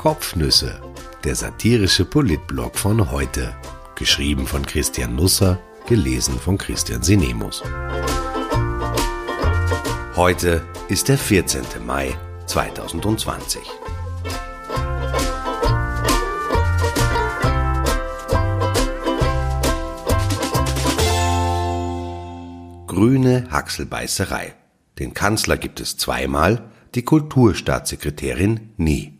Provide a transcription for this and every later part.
Kopfnüsse, der satirische Politblog von heute. Geschrieben von Christian Nusser, gelesen von Christian Sinemus. Heute ist der 14. Mai 2020. Grüne Haxelbeißerei. Den Kanzler gibt es zweimal, die Kulturstaatssekretärin nie.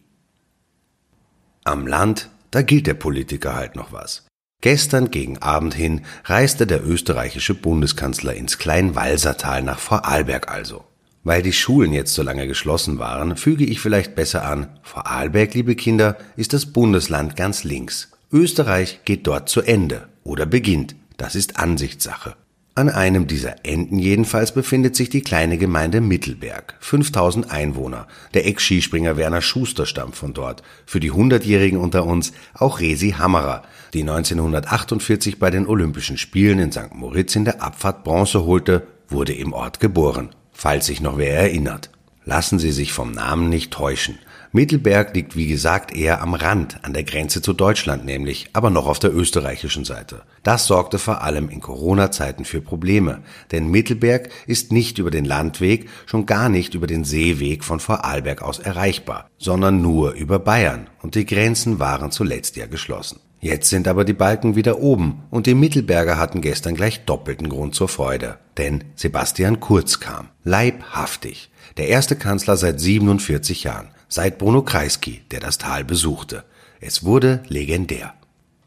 Am Land, da gilt der Politiker halt noch was. Gestern gegen Abend hin reiste der österreichische Bundeskanzler ins Kleinwalsertal nach Vorarlberg also. Weil die Schulen jetzt so lange geschlossen waren, füge ich vielleicht besser an, Vorarlberg, liebe Kinder, ist das Bundesland ganz links. Österreich geht dort zu Ende oder beginnt. Das ist Ansichtssache. An einem dieser Enden jedenfalls befindet sich die kleine Gemeinde Mittelberg, 5000 Einwohner. Der Ex-Skispringer Werner Schuster stammt von dort. Für die Hundertjährigen unter uns auch Resi Hammerer, die 1948 bei den Olympischen Spielen in St. Moritz in der Abfahrt Bronze holte, wurde im Ort geboren. Falls sich noch wer erinnert. Lassen Sie sich vom Namen nicht täuschen. Mittelberg liegt wie gesagt eher am Rand, an der Grenze zu Deutschland nämlich, aber noch auf der österreichischen Seite. Das sorgte vor allem in Corona-Zeiten für Probleme, denn Mittelberg ist nicht über den Landweg, schon gar nicht über den Seeweg von Vorarlberg aus erreichbar, sondern nur über Bayern und die Grenzen waren zuletzt ja geschlossen. Jetzt sind aber die Balken wieder oben und die Mittelberger hatten gestern gleich doppelten Grund zur Freude, denn Sebastian Kurz kam, leibhaftig, der erste Kanzler seit 47 Jahren seit Bruno Kreisky, der das Tal besuchte. Es wurde legendär.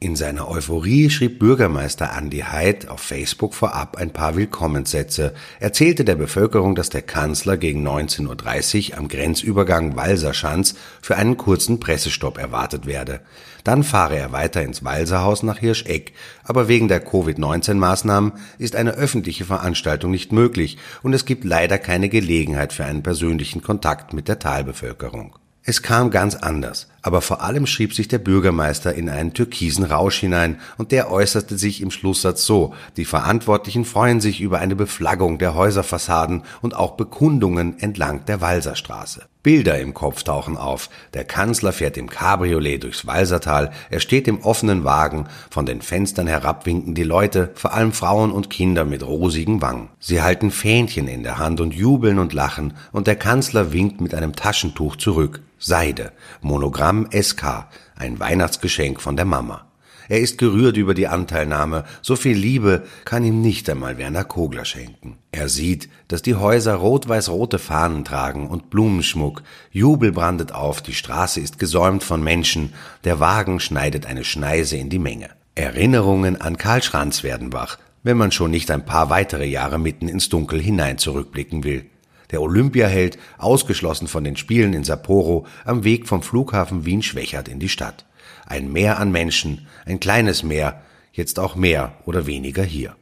In seiner Euphorie schrieb Bürgermeister Andy Heid auf Facebook vorab ein paar Willkommenssätze, erzählte der Bevölkerung, dass der Kanzler gegen 19.30 Uhr am Grenzübergang Walserschanz für einen kurzen Pressestopp erwartet werde. Dann fahre er weiter ins Walserhaus nach Hirscheck, aber wegen der Covid-19-Maßnahmen ist eine öffentliche Veranstaltung nicht möglich und es gibt leider keine Gelegenheit für einen persönlichen Kontakt mit der Talbevölkerung. Es kam ganz anders, aber vor allem schrieb sich der Bürgermeister in einen türkisen Rausch hinein, und der äußerte sich im Schlusssatz so, die Verantwortlichen freuen sich über eine Beflaggung der Häuserfassaden und auch Bekundungen entlang der Walserstraße. Bilder im Kopf tauchen auf. Der Kanzler fährt im Cabriolet durchs Walsertal, er steht im offenen Wagen, von den Fenstern herab winken die Leute, vor allem Frauen und Kinder mit rosigen Wangen. Sie halten Fähnchen in der Hand und jubeln und lachen, und der Kanzler winkt mit einem Taschentuch zurück. Seide, Monogramm SK, ein Weihnachtsgeschenk von der Mama. Er ist gerührt über die Anteilnahme, so viel Liebe kann ihm nicht einmal Werner Kogler schenken. Er sieht, dass die Häuser rot-weiß-rote Fahnen tragen und Blumenschmuck, Jubel brandet auf, die Straße ist gesäumt von Menschen, der Wagen schneidet eine Schneise in die Menge. Erinnerungen an Karl Schranz werden wach, wenn man schon nicht ein paar weitere Jahre mitten ins Dunkel hinein zurückblicken will. Der Olympiaheld, ausgeschlossen von den Spielen in Sapporo, am Weg vom Flughafen Wien-Schwächert in die Stadt. Ein Meer an Menschen, ein kleines Meer, jetzt auch mehr oder weniger hier.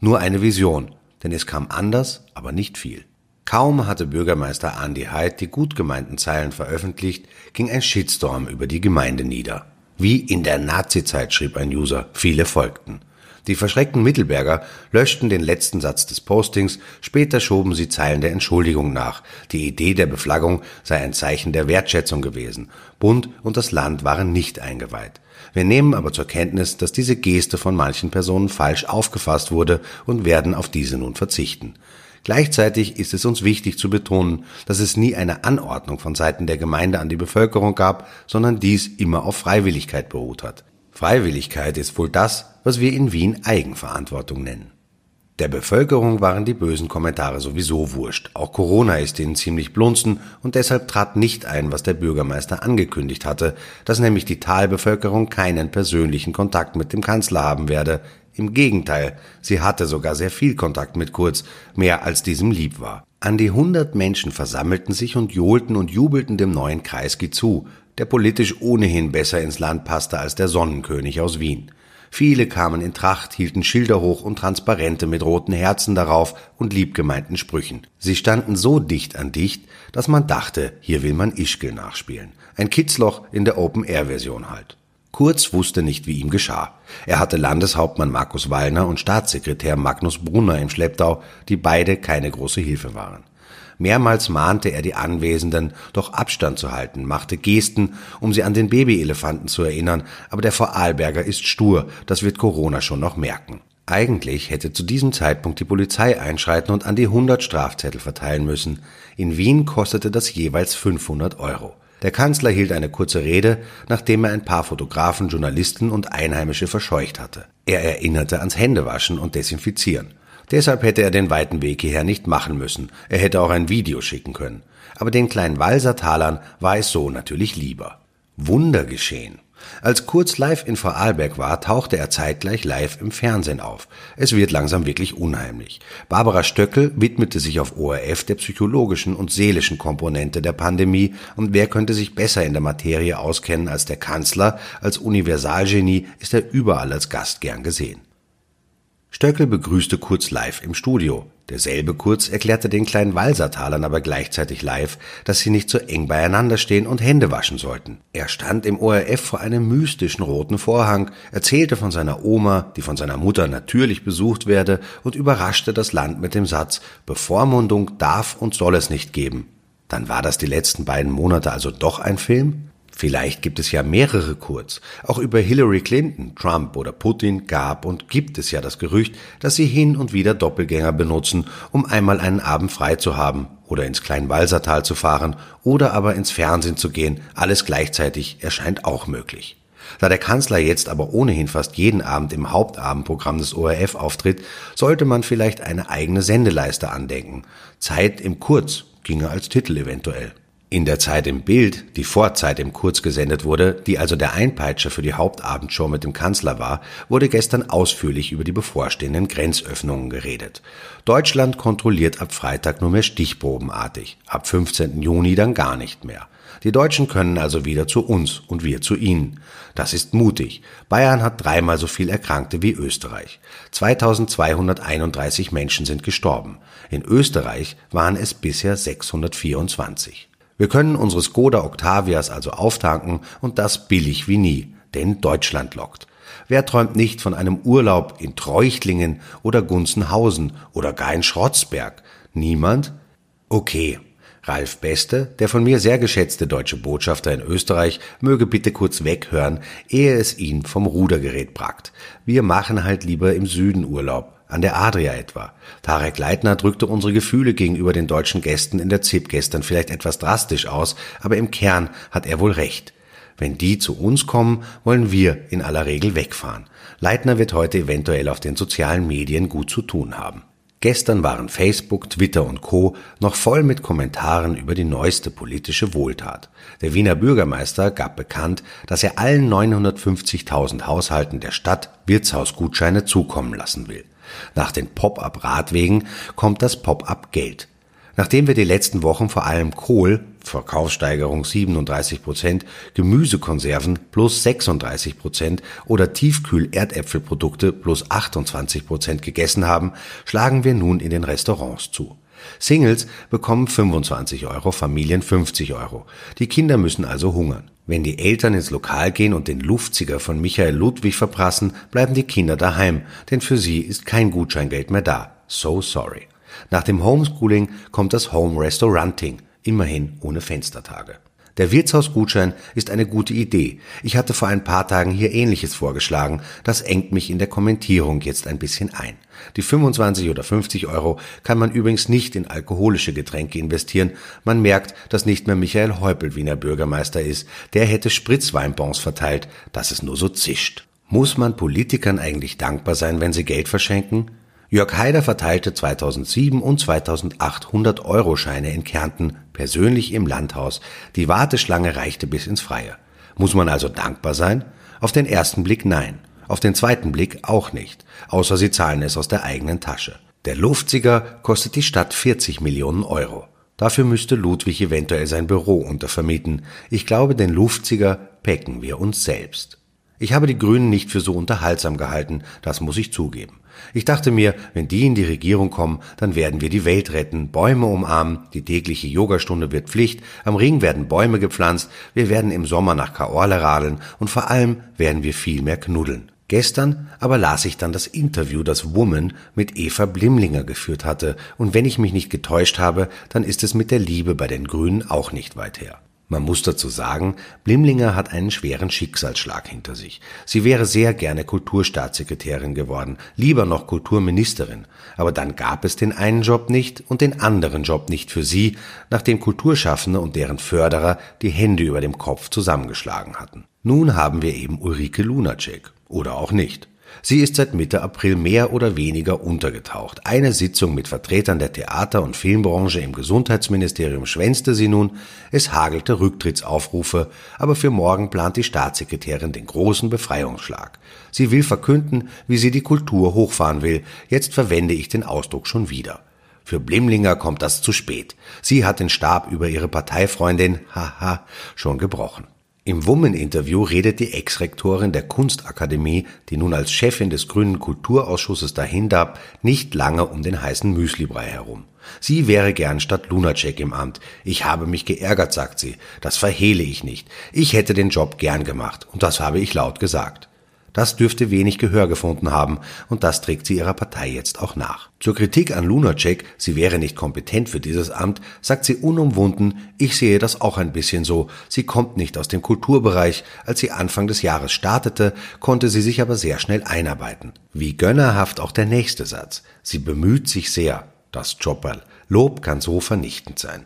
Nur eine Vision, denn es kam anders, aber nicht viel. Kaum hatte Bürgermeister Andy Heid die gut gemeinten Zeilen veröffentlicht, ging ein Shitstorm über die Gemeinde nieder. Wie in der Nazizeit, schrieb ein User, viele folgten. Die verschreckten Mittelberger löschten den letzten Satz des Postings, später schoben sie Zeilen der Entschuldigung nach. Die Idee der Beflaggung sei ein Zeichen der Wertschätzung gewesen. Bund und das Land waren nicht eingeweiht. Wir nehmen aber zur Kenntnis, dass diese Geste von manchen Personen falsch aufgefasst wurde und werden auf diese nun verzichten. Gleichzeitig ist es uns wichtig zu betonen, dass es nie eine Anordnung von Seiten der Gemeinde an die Bevölkerung gab, sondern dies immer auf Freiwilligkeit beruht hat. Freiwilligkeit ist wohl das, was wir in Wien Eigenverantwortung nennen. Der Bevölkerung waren die bösen Kommentare sowieso wurscht. Auch Corona ist ihnen ziemlich blunzen und deshalb trat nicht ein, was der Bürgermeister angekündigt hatte, dass nämlich die Talbevölkerung keinen persönlichen Kontakt mit dem Kanzler haben werde. Im Gegenteil, sie hatte sogar sehr viel Kontakt mit Kurz, mehr als diesem lieb war. An die hundert Menschen versammelten sich und johlten und jubelten dem neuen Kreisky zu, der politisch ohnehin besser ins Land passte als der Sonnenkönig aus Wien. Viele kamen in Tracht, hielten Schilder hoch und Transparente mit roten Herzen darauf und liebgemeinten Sprüchen. Sie standen so dicht an dicht, dass man dachte, hier will man Ischgl nachspielen. Ein Kitzloch in der Open-Air-Version halt. Kurz wusste nicht, wie ihm geschah. Er hatte Landeshauptmann Markus Wallner und Staatssekretär Magnus Brunner im Schlepptau, die beide keine große Hilfe waren. Mehrmals mahnte er die Anwesenden, doch Abstand zu halten, machte Gesten, um sie an den Babyelefanten zu erinnern, aber der Vorarlberger ist stur, das wird Corona schon noch merken. Eigentlich hätte zu diesem Zeitpunkt die Polizei einschreiten und an die 100 Strafzettel verteilen müssen. In Wien kostete das jeweils 500 Euro. Der Kanzler hielt eine kurze Rede, nachdem er ein paar Fotografen, Journalisten und Einheimische verscheucht hatte. Er erinnerte ans Händewaschen und Desinfizieren. Deshalb hätte er den weiten Weg hierher nicht machen müssen. Er hätte auch ein Video schicken können. Aber den kleinen Walsertalern war es so natürlich lieber. Wunder geschehen. Als Kurz live in Vorarlberg war, tauchte er zeitgleich live im Fernsehen auf. Es wird langsam wirklich unheimlich. Barbara Stöckel widmete sich auf ORF der psychologischen und seelischen Komponente der Pandemie und wer könnte sich besser in der Materie auskennen als der Kanzler, als Universalgenie ist er überall als Gast gern gesehen. Stöckel begrüßte Kurz live im Studio. Derselbe Kurz erklärte den kleinen Walsertalern aber gleichzeitig live, dass sie nicht so eng beieinander stehen und Hände waschen sollten. Er stand im ORF vor einem mystischen roten Vorhang, erzählte von seiner Oma, die von seiner Mutter natürlich besucht werde und überraschte das Land mit dem Satz, Bevormundung darf und soll es nicht geben. Dann war das die letzten beiden Monate also doch ein Film? Vielleicht gibt es ja mehrere Kurz. Auch über Hillary Clinton, Trump oder Putin gab und gibt es ja das Gerücht, dass sie hin und wieder Doppelgänger benutzen, um einmal einen Abend frei zu haben oder ins Kleinwalsertal zu fahren oder aber ins Fernsehen zu gehen. Alles gleichzeitig erscheint auch möglich. Da der Kanzler jetzt aber ohnehin fast jeden Abend im Hauptabendprogramm des ORF auftritt, sollte man vielleicht eine eigene Sendeleiste andenken. Zeit im Kurz ginge als Titel eventuell. In der Zeit im Bild, die Vorzeit im Kurz gesendet wurde, die also der Einpeitscher für die Hauptabendshow mit dem Kanzler war, wurde gestern ausführlich über die bevorstehenden Grenzöffnungen geredet. Deutschland kontrolliert ab Freitag nur mehr stichprobenartig, ab 15. Juni dann gar nicht mehr. Die Deutschen können also wieder zu uns und wir zu ihnen. Das ist mutig. Bayern hat dreimal so viel Erkrankte wie Österreich. 2231 Menschen sind gestorben. In Österreich waren es bisher 624. Wir können unsere Skoda Octavias also auftanken und das billig wie nie, denn Deutschland lockt. Wer träumt nicht von einem Urlaub in Treuchtlingen oder Gunzenhausen oder gar in Schrotzberg? Niemand? Okay. Ralf Beste, der von mir sehr geschätzte deutsche Botschafter in Österreich, möge bitte kurz weghören, ehe es ihn vom Rudergerät brackt. Wir machen halt lieber im Süden Urlaub an der Adria etwa. Tarek Leitner drückte unsere Gefühle gegenüber den deutschen Gästen in der ZIP gestern vielleicht etwas drastisch aus, aber im Kern hat er wohl recht. Wenn die zu uns kommen, wollen wir in aller Regel wegfahren. Leitner wird heute eventuell auf den sozialen Medien gut zu tun haben. Gestern waren Facebook, Twitter und Co. noch voll mit Kommentaren über die neueste politische Wohltat. Der Wiener Bürgermeister gab bekannt, dass er allen 950.000 Haushalten der Stadt Wirtshausgutscheine zukommen lassen will. Nach den Pop-up-Radwegen kommt das Pop-up-Geld. Nachdem wir die letzten Wochen vor allem Kohl, Verkaufssteigerung 37 Prozent, Gemüsekonserven plus 36 Prozent oder Tiefkühl-Erdäpfelprodukte plus 28 Prozent gegessen haben, schlagen wir nun in den Restaurants zu. Singles bekommen 25 Euro, Familien 50 Euro. Die Kinder müssen also hungern. Wenn die Eltern ins Lokal gehen und den Luftsiger von Michael Ludwig verprassen, bleiben die Kinder daheim, denn für sie ist kein Gutscheingeld mehr da. So sorry. Nach dem Homeschooling kommt das Home Restauranting, immerhin ohne Fenstertage. Der Wirtshausgutschein ist eine gute Idee. Ich hatte vor ein paar Tagen hier ähnliches vorgeschlagen. Das engt mich in der Kommentierung jetzt ein bisschen ein. Die 25 oder 50 Euro kann man übrigens nicht in alkoholische Getränke investieren. Man merkt, dass nicht mehr Michael Häupl Wiener Bürgermeister ist. Der hätte Spritzweinbons verteilt, dass es nur so zischt. Muss man Politikern eigentlich dankbar sein, wenn sie Geld verschenken? Jörg Haider verteilte 2007 und 2008 100-Euro-Scheine in Kärnten persönlich im Landhaus. Die Warteschlange reichte bis ins Freie. Muss man also dankbar sein? Auf den ersten Blick nein. Auf den zweiten Blick auch nicht. Außer sie zahlen es aus der eigenen Tasche. Der Luftsiger kostet die Stadt 40 Millionen Euro. Dafür müsste Ludwig eventuell sein Büro untervermieten. Ich glaube, den Luftsiger pecken wir uns selbst. Ich habe die Grünen nicht für so unterhaltsam gehalten, das muss ich zugeben. Ich dachte mir, wenn die in die Regierung kommen, dann werden wir die Welt retten, Bäume umarmen, die tägliche Yogastunde wird Pflicht, am Ring werden Bäume gepflanzt, wir werden im Sommer nach Kaorle radeln und vor allem werden wir viel mehr knuddeln. Gestern aber las ich dann das Interview, das Woman mit Eva Blimlinger geführt hatte, und wenn ich mich nicht getäuscht habe, dann ist es mit der Liebe bei den Grünen auch nicht weit her. Man muss dazu sagen, Blimlinger hat einen schweren Schicksalsschlag hinter sich. Sie wäre sehr gerne Kulturstaatssekretärin geworden, lieber noch Kulturministerin. Aber dann gab es den einen Job nicht und den anderen Job nicht für sie, nachdem Kulturschaffende und deren Förderer die Hände über dem Kopf zusammengeschlagen hatten. Nun haben wir eben Ulrike Lunacek. Oder auch nicht. Sie ist seit Mitte April mehr oder weniger untergetaucht. Eine Sitzung mit Vertretern der Theater- und Filmbranche im Gesundheitsministerium schwänzte sie nun, es hagelte Rücktrittsaufrufe, aber für morgen plant die Staatssekretärin den großen Befreiungsschlag. Sie will verkünden, wie sie die Kultur hochfahren will, jetzt verwende ich den Ausdruck schon wieder. Für Blimlinger kommt das zu spät. Sie hat den Stab über ihre Parteifreundin, haha, schon gebrochen. Im Woman-Interview redet die Ex-Rektorin der Kunstakademie, die nun als Chefin des Grünen Kulturausschusses dahindarb, nicht lange um den heißen Müslibrei herum. Sie wäre gern statt Lunacek im Amt. Ich habe mich geärgert, sagt sie. Das verhehle ich nicht. Ich hätte den Job gern gemacht. Und das habe ich laut gesagt. Das dürfte wenig Gehör gefunden haben, und das trägt sie ihrer Partei jetzt auch nach. Zur Kritik an Lunacek, sie wäre nicht kompetent für dieses Amt, sagt sie unumwunden, ich sehe das auch ein bisschen so. Sie kommt nicht aus dem Kulturbereich. Als sie Anfang des Jahres startete, konnte sie sich aber sehr schnell einarbeiten. Wie gönnerhaft auch der nächste Satz. Sie bemüht sich sehr. Das Jobberl. Lob kann so vernichtend sein.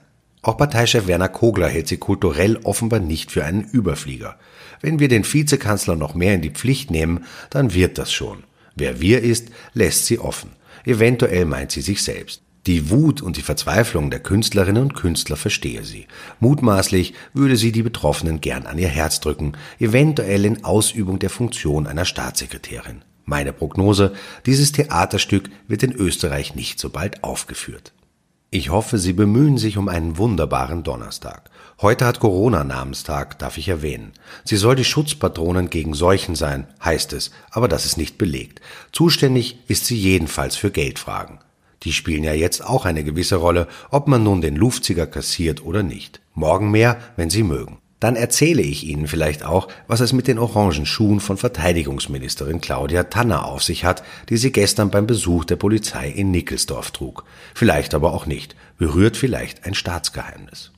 Auch Parteichef Werner Kogler hält sie kulturell offenbar nicht für einen Überflieger. Wenn wir den Vizekanzler noch mehr in die Pflicht nehmen, dann wird das schon. Wer wir ist, lässt sie offen. Eventuell meint sie sich selbst. Die Wut und die Verzweiflung der Künstlerinnen und Künstler verstehe sie. Mutmaßlich würde sie die Betroffenen gern an ihr Herz drücken, eventuell in Ausübung der Funktion einer Staatssekretärin. Meine Prognose, dieses Theaterstück wird in Österreich nicht so bald aufgeführt. Ich hoffe, Sie bemühen sich um einen wunderbaren Donnerstag. Heute hat Corona Namenstag, darf ich erwähnen. Sie soll die Schutzpatronin gegen Seuchen sein, heißt es, aber das ist nicht belegt. Zuständig ist sie jedenfalls für Geldfragen. Die spielen ja jetzt auch eine gewisse Rolle, ob man nun den Luftzieger kassiert oder nicht. Morgen mehr, wenn Sie mögen. Dann erzähle ich Ihnen vielleicht auch, was es mit den orangen Schuhen von Verteidigungsministerin Claudia Tanner auf sich hat, die sie gestern beim Besuch der Polizei in Nickelsdorf trug. Vielleicht aber auch nicht. Berührt vielleicht ein Staatsgeheimnis.